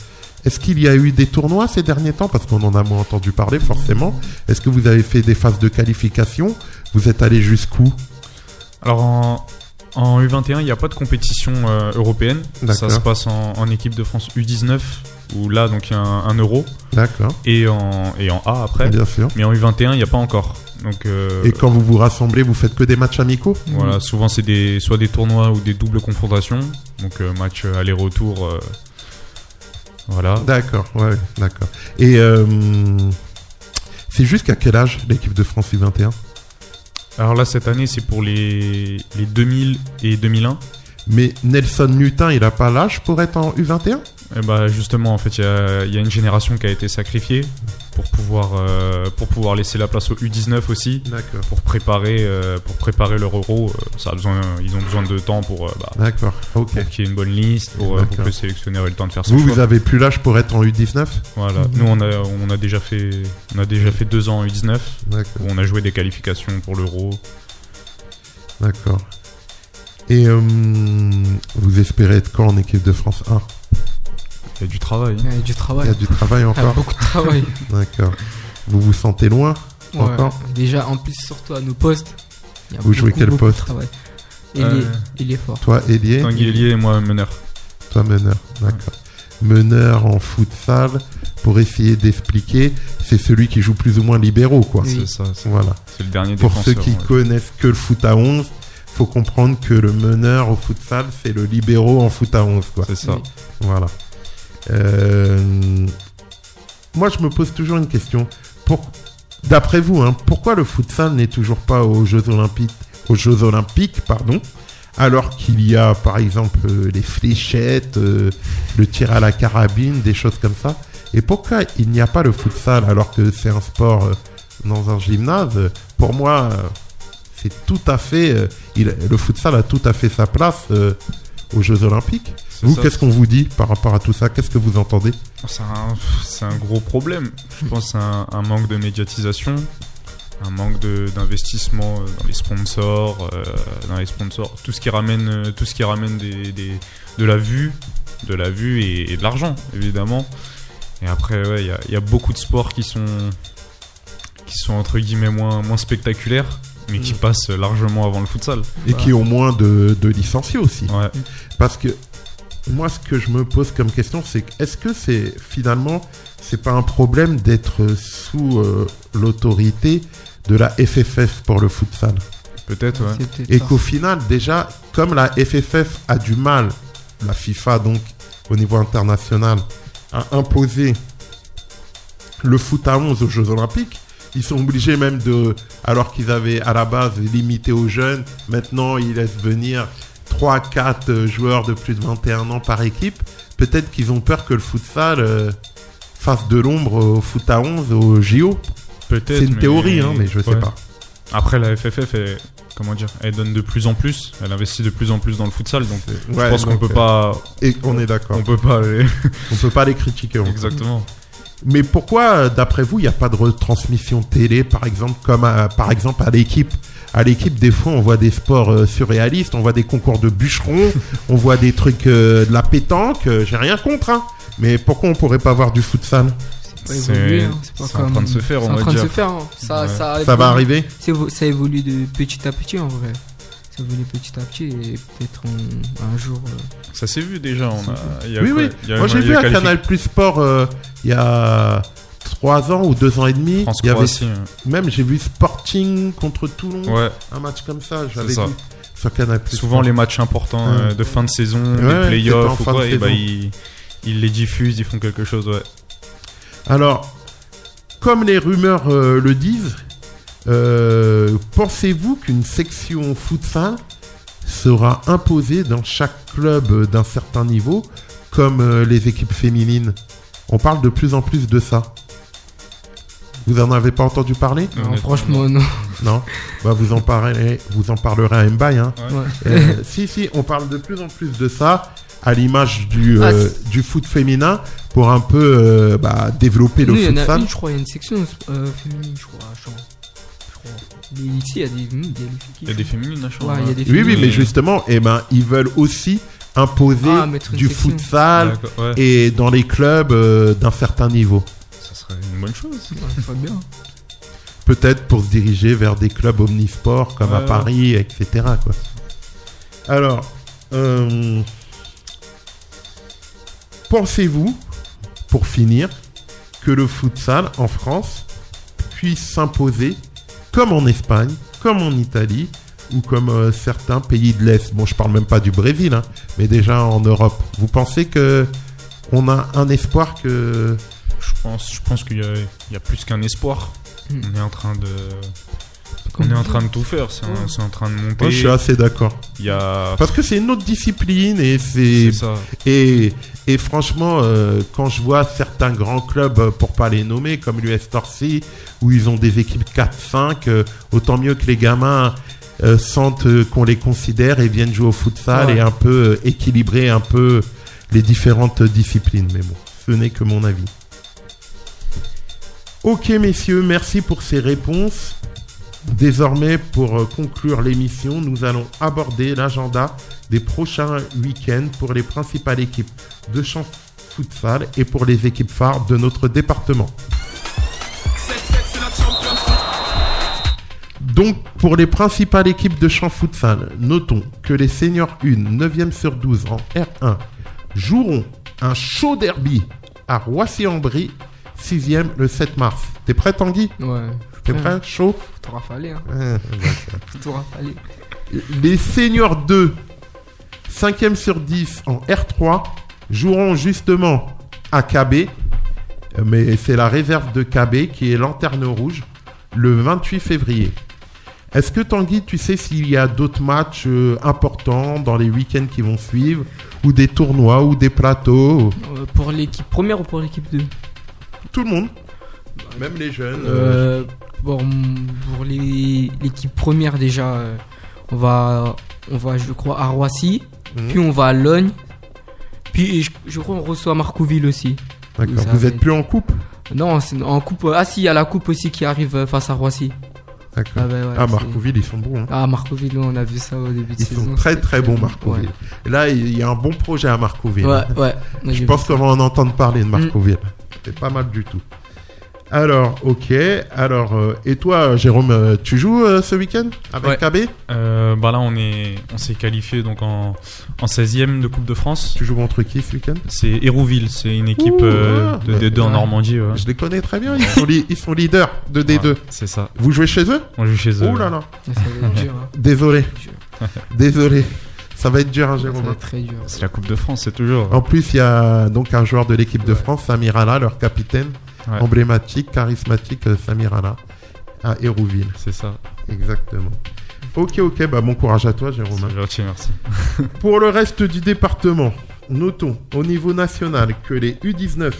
est-ce qu'il y a eu des tournois ces derniers temps? Parce qu'on en a moins entendu parler forcément. Est-ce que vous avez fait des phases de qualification? Vous êtes allé jusqu'où? Alors en, en U21, il n'y a pas de compétition euh, européenne. Ça se passe en, en équipe de France U19, où là, donc il y a un, un euro, D'accord, et en, et en A après. bien sûr. Mais en U21, il n'y a pas encore. Donc euh, Et quand vous vous rassemblez, vous faites que des matchs amicaux? Voilà, souvent c'est des, soit des tournois ou des doubles confrontations. Donc euh, match euh, aller-retour. voilà. D'accord, ouais, d'accord. Et c'est jusqu'à quel âge l'équipe de France U21 Alors là, cette année, c'est pour les, les 2000 et 2001. Mais Nelson Mutin, il a pas l'âge pour être en U21 Et bah justement, en fait, il y a, il y a une génération qui a été sacrifiée pour pouvoir, euh, pour pouvoir laisser la place au U19 aussi. Pour préparer euh, pour préparer leur euro euh, ça a besoin ils ont besoin de temps pour, bah, D'accord, ok. pour qu'il y ait une bonne liste pour, que le sélectionneur ait le temps de faire Vous, choix. vous avez plus l'âge pour être en U19 voilà. Nous on a on a déjà fait on a déjà fait deux ans en U19 D'accord. où on a joué des qualifications pour l'euro. D'accord. Et euh, vous espérez être quand en équipe de France 1 il y a du travail Il y a du Il y travail. a du travail Il y a encore beaucoup de travail. (laughs) D'accord. Vous vous sentez loin Ouais. Encore Déjà, en plus, surtout à nos postes. il y a Vous jouez beaucoup, quel beaucoup de poste travail. Il, Euh, est fort. Toi, Elie Tanguy Elie et moi meneur Toi, meneur. D'accord. Meneur en futsal, pour essayer d'expliquer, c'est celui qui joue plus ou moins libéraux, quoi. Oui. c'est ça c'est Voilà. c'est le dernier Pour ceux qui ouais. connaissent que le foot à 11, faut comprendre que le meneur au futsal, c'est le libéraux en foot à 11, quoi. c'est ça Oui. Voilà. Euh, Moi, je me pose toujours une question. D'après vous, hein, pourquoi le futsal n'est toujours pas aux Jeux Olympiques, aux Jeux Olympiques, pardon, alors qu'il y a par exemple euh, les fléchettes, euh, le tir à la carabine, des choses comme ça? Et pourquoi il n'y a pas le futsal alors que c'est un sport dans un gymnase? Pour moi, c'est tout à fait, le futsal a tout à fait sa place aux Jeux Olympiques. Vous, qu'est-ce qu'on vous dit par rapport à tout ça? Qu'est-ce que vous entendez? C'est un, gros problème. Je pense c'est un, un manque de médiatisation, un manque d'investissement euh, dans les sponsors, euh, dans les sponsors, tout ce qui ramène, euh, tout ce qui ramène des, des- de la vue, de la vue et, et de l'argent évidemment. Et après, ouais, il y a, il y a beaucoup de sports qui sont qui sont entre guillemets moins moins spectaculaires, mais qui Mm. passent largement avant le futsal. Et qui ont moins de, de licenciés aussi. Ouais. Parce que moi, ce que je me pose comme question, c'est que est-ce que c'est finalement, c'est pas un problème d'être sous euh, l'autorité de la FFF pour le futsal? Peut-être, ouais. Et qu'au final, déjà, comme la FFF a du mal, la FIFA donc, au niveau international, à imposer le foot à 11 aux Jeux Olympiques, ils sont obligés même de, alors qu'ils avaient à la base limité aux jeunes, maintenant ils laissent venir 3-4 joueurs de plus de 21 ans par équipe. Peut-être qu'ils ont peur que le futsal euh, fasse de l'ombre au foot à 11 au JO. Peut-être. C'est une mais- théorie, hein, mais je sais ouais. pas. Après, la FFF, elle, comment dire, elle donne de plus en plus, elle investit de plus en plus dans le futsal, donc Ouais, je pense qu'on peut euh, pas, Et on est d'accord. on peut pas aller. On peut pas les critiquer. Exactement. Mais pourquoi, euh, d'après vous, il n'y a pas de retransmission télé, par exemple, comme à- par exemple à l'équipe À l'équipe, des fois, on voit des sports euh, surréalistes, on voit des concours de bûcherons, (laughs) on voit des trucs euh, de la pétanque. euh, J'ai rien contre, hein. Mais pourquoi on pourrait pas voir du futsal? Pas C'est- évolué, hein, c'est pas c'est en comme- train de se faire, c'est en va train de dire. se faire. hein. Ça, Ouais. ça, va arriver? C'est Ça évolue de petit à petit en vrai. Ça évolue petit à petit et peut-être on- un jour. euh, Ça s'est vu déjà. On a, il y a Oui, quoi? oui. Il y a- Moi, j'ai il y vu a à qualifi- Canal Plus Sport euh, il y a trois ans ou deux ans et demi. France il y avait même j'ai vu Sporting contre Toulon, Ouais. un match comme ça. J'avais ça. vu sur Canal. Souvent les matchs importants euh, de fin de saison, Ouais, en playoffs ou fin de quoi, et bah, ils, ils les diffusent, ils font quelque chose. Ouais. Alors, comme les rumeurs euh, le disent, euh, pensez-vous qu'une section futsal sera imposée dans chaque club d'un certain niveau, comme les équipes féminines? On parle de plus en plus de ça. Vous en avez pas entendu parler? Non, franchement, non. Non? Bah, vous en parlerez, vous en parlerez à Mbaye. Hein. Ouais. Ouais. Euh, si, si, on parle de plus en plus de ça, à l'image du, Ah, euh, c'est- du foot féminin, pour un peu euh, bah, développer le Nous, il y en a futsal. une, je crois, il y a une section euh, féminine, je crois, à Champs. Je crois. Mais ici, il y a des, hmm, il y a des filles qui Il y a des jouent. féminines à Ouais, il y a des Oui, oui, féminines. mais justement, eh ben, ils veulent aussi imposer Ah, du section. futsal ouais. et dans les clubs euh, d'un certain niveau. Ça serait une bonne chose. Ouais, ça serait bien. Peut-être pour se diriger vers des clubs omnisports comme à. Paris, etc. Quoi. Alors, euh, pensez-vous, pour finir, que le futsal en France puisse s'imposer comme en Espagne, comme en Italie ou comme euh, certains pays de l'Est? Bon, je parle même pas du Brésil, hein, mais déjà en Europe. Vous pensez que on a un espoir que pense, je pense qu'il y, a- il y a plus qu'un espoir. Hmm. On est en train de, on est en train de tout faire. C'est en- train de monter. Moi, je suis assez d'accord. Il y a. Parce que c'est une autre discipline et c'est et, et franchement euh, quand je vois certains grands clubs euh, pour pas les nommer comme l'US Torcy où ils ont des équipes 4-5 euh, autant mieux que les gamins euh, sentent euh, qu'on les considère et viennent jouer au futsal Ouais. et un peu euh, équilibrer un peu les différentes disciplines mais bon ce n'est que mon avis. Ok messieurs, merci pour ces réponses. Désormais, pour euh, conclure l'émission, nous allons aborder l'agenda des prochains week-ends pour les principales équipes de champ futsal et pour les équipes phares de notre département. Donc, pour les principales équipes de champ futsal, notons que les seniors 1, 9e sur 12 en R1, joueront un chaud derby à Roissy-en-Brie, 6e le 7 mars. T'es prêt, Tanguy? Ouais. T'es Ouais. prêt Chaud? Tout rafalé, hein. Ouais, d'accord. (laughs) Tout rafalé. Les seniors 2, 5e sur 10 en R3, joueront justement à KB, mais c'est la réserve de KB qui est lanterne rouge. le 28 février. Est-ce que Tanguy, tu sais s'il y a d'autres matchs euh, importants dans les week-ends qui vont suivre, ou des tournois, ou des plateaux? Euh, pour l'équipe première ou pour l'équipe 2 Tout le monde, même les jeunes. euh, Euh, pour, l'équipe première déjà, euh, on va, on va, je crois, à Roissy, Mhm. puis on va à Logne, puis je, je crois on reçoit Marcouville aussi. D'accord. Vous va. êtes plus en coupe? Non, c'est en coupe. Ah si, il y a la coupe aussi qui arrive euh, face à Roissy. D'accord. Ah, bah, ouais, Ah, Marcouville, ils sont bons. hein. Ah Marcouville, on a vu ça au début de Ils saison. sont très très bons, bon. Marcouville. Et Là, il y a un bon projet à Marcouville. Ouais, ouais. ouais. Je pense qu'on va en entendre parler de Marcouville. C'est pas mal du tout. Alors, ok. Alors, euh, et toi, Jérôme, euh, tu joues euh, ce week-end avec Ouais. KB Euh, bah là, on est, on s'est qualifié donc en, en 16e de Coupe de France. Tu joues contre qui ce week-end? C'est Hérouville, c'est une équipe Ouh, euh, ah, de bah, D2 en. Normandie. ouais. Je les connais très bien. Ils sont, li- ils sont leaders de D2. Ouais, c'est ça. Vous jouez chez eux? On joue chez eux. Oh là là. Hein. Désolé. Désolé. Ça va être dur, hein, Ça Jérôme. va être très dur. C'est la Coupe de France, c'est toujours. En plus, il y a donc un joueur de l'équipe de France, Samirala, leur capitaine, Ouais. emblématique, charismatique, euh, Samirala, à Hérouville. C'est ça. Exactement. Ok, ok, bah bon courage à toi, Jérôme. Gentil, merci. (laughs) Pour le reste du département, notons au niveau national que les U19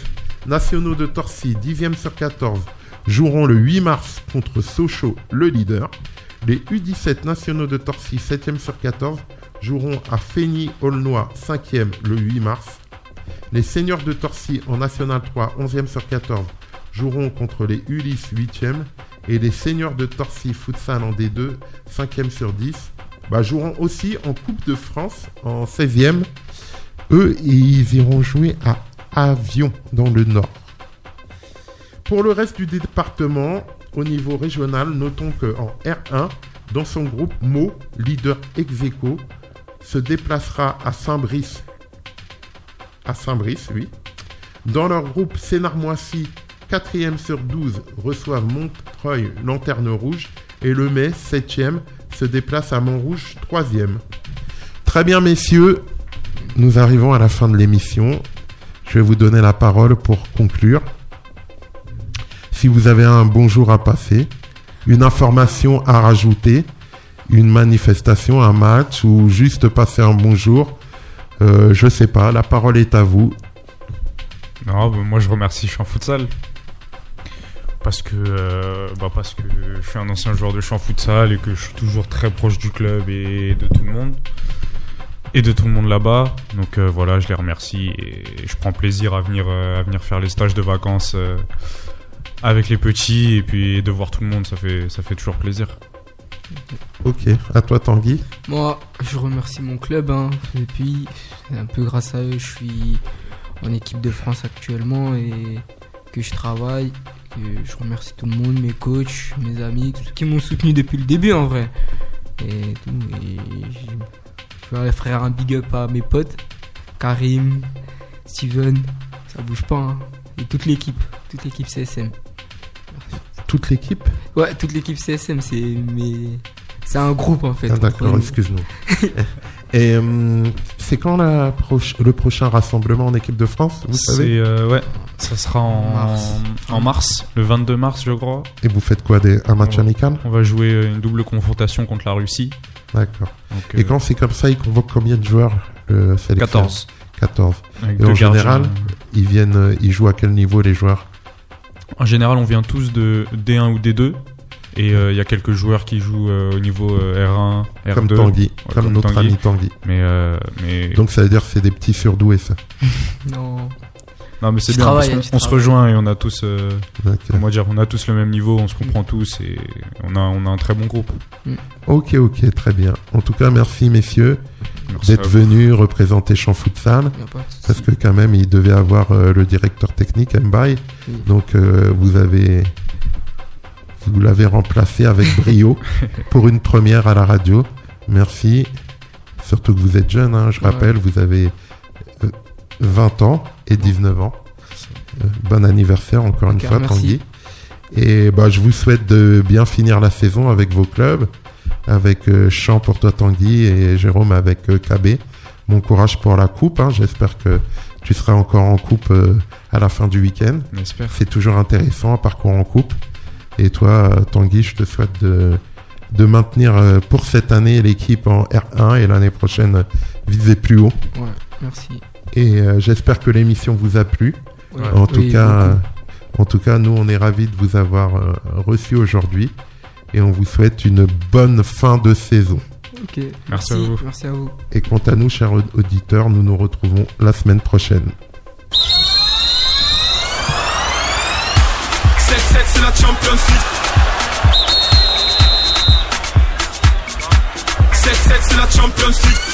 nationaux de Torcy, 10e sur 14, joueront le 8 mars contre Sochaux, le leader. Les U17 nationaux de Torcy, 7e sur 14, joueront à Feigny-Aulnois, 5e, le 8 mars. Les seniors de Torcy en National 3, 11e sur 14, joueront contre les Ulysse, 8e. Et les seniors de Torcy Futsal en D2, 5e sur 10, bah, joueront aussi en Coupe de France en 16e. Eux, ils iront jouer à Avion dans le Nord. Pour le reste du département, au niveau régional, notons qu'en R1, dans son groupe, Mo, leader ex se déplacera à Saint-Brice. À Saint-Brice, oui. Dans leur groupe, Sénarmoissy, 4e sur 12, reçoivent Montreuil, Lanterne Rouge. Et le Mai, 7e, se déplace à Montrouge, 3e. Très bien, messieurs. Nous arrivons à la fin de l'émission. Je vais vous donner la parole pour conclure. Si vous avez un bonjour à passer, une information à rajouter, une manifestation, un match ou juste passer un bonjour, euh, je sais pas, la parole est à vous. Non, bah, moi je remercie Champ Futsal. Parce que, euh, bah, parce que je suis un ancien joueur de Champ Futsal et que je suis toujours très proche du club et de tout le monde. Et de tout le monde là-bas. Donc euh, voilà, je les remercie et je prends plaisir à venir, euh, à venir faire les stages de vacances euh, avec les petits et puis de voir tout le monde, ça fait, ça fait toujours plaisir. Ok, à toi Tanguy. Moi, je remercie mon club. Hein. Depuis, c'est un peu grâce à eux, je suis en équipe de France actuellement et que je travaille. Que je remercie tout le monde, mes coachs, mes amis, tous ceux qui m'ont soutenu depuis le début en vrai. Et tout. Et je- je vais faire un big up à mes potes, Karim, Steven, ça bouge pas. hein. Et toute l'équipe, toute l'équipe CSM. Toute l'équipe? Ouais, toute l'équipe CSM, c'est mes... c'est un groupe en fait. Ah, D'accord, excuse-nous. (laughs) Et euh, c'est quand la proche- le prochain rassemblement en équipe de France, vous savez euh, ouais, ça sera en Mars. en mars, le 22 mars, je crois. Et vous faites quoi des, Un match Ouais. amical? On va jouer euh, une double confrontation contre la Russie. D'accord. Et euh, quand c'est comme ça, ils convoquent combien de joueurs le sélection 14. 14. Avec Et en gardiens. général Ils viennent, ils jouent à quel niveau les joueurs? En général, on vient tous de D1 ou D2. Et euh, il y a quelques joueurs qui jouent euh, au niveau euh, R1, R2. Comme Tanguy, Ouais, comme, comme notre Tanguy. ami Tanguy. Mais, euh, mais... Donc ça veut dire que c'est des petits surdoués ça. (laughs) Non. non, mais c'est bien. parce qu'on on se rejoint et on a tous, euh, comment dire, on a tous le même niveau, on se comprend tous et on a, on a un très bon groupe. Ok, ok, très bien. En tout cas, merci messieurs d'être venus représenter Champ Futsal. Parce que quand même, il devait avoir euh, le directeur technique, Mbaye. Oui. Donc euh, vous avez vous l'avez remplacé avec brio (laughs) pour une première à la radio. Merci. Surtout que vous êtes jeune, hein, je Ouais. rappelle, vous avez euh, 20 ans et 19 ans. Euh, bon anniversaire encore une fois, merci. Tanguy. Et bah, je vous souhaite de bien finir la saison avec vos clubs, avec euh, Champ pour toi Tanguy et Jérôme avec euh, KB. Bon courage pour la coupe. hein. J'espère que tu seras encore en coupe euh, à la fin du week-end. C'est toujours intéressant un parcours en coupe. Et toi, euh, Tanguy, je te souhaite de, de maintenir euh, pour cette année l'équipe en R1 et l'année prochaine euh, viser plus haut. Ouais, merci. Et euh, j'espère que l'émission vous a plu. Ouais. En tout Oui, cas, euh, en tout cas, nous, on est ravis de vous avoir euh, reçu aujourd'hui et on vous souhaite une bonne fin de saison. Ok, Merci à vous. Merci à vous. Et quant à nous, chers aud- auditeurs, nous nous retrouvons la semaine prochaine. La Champions League. 7-7 c'est la Champions League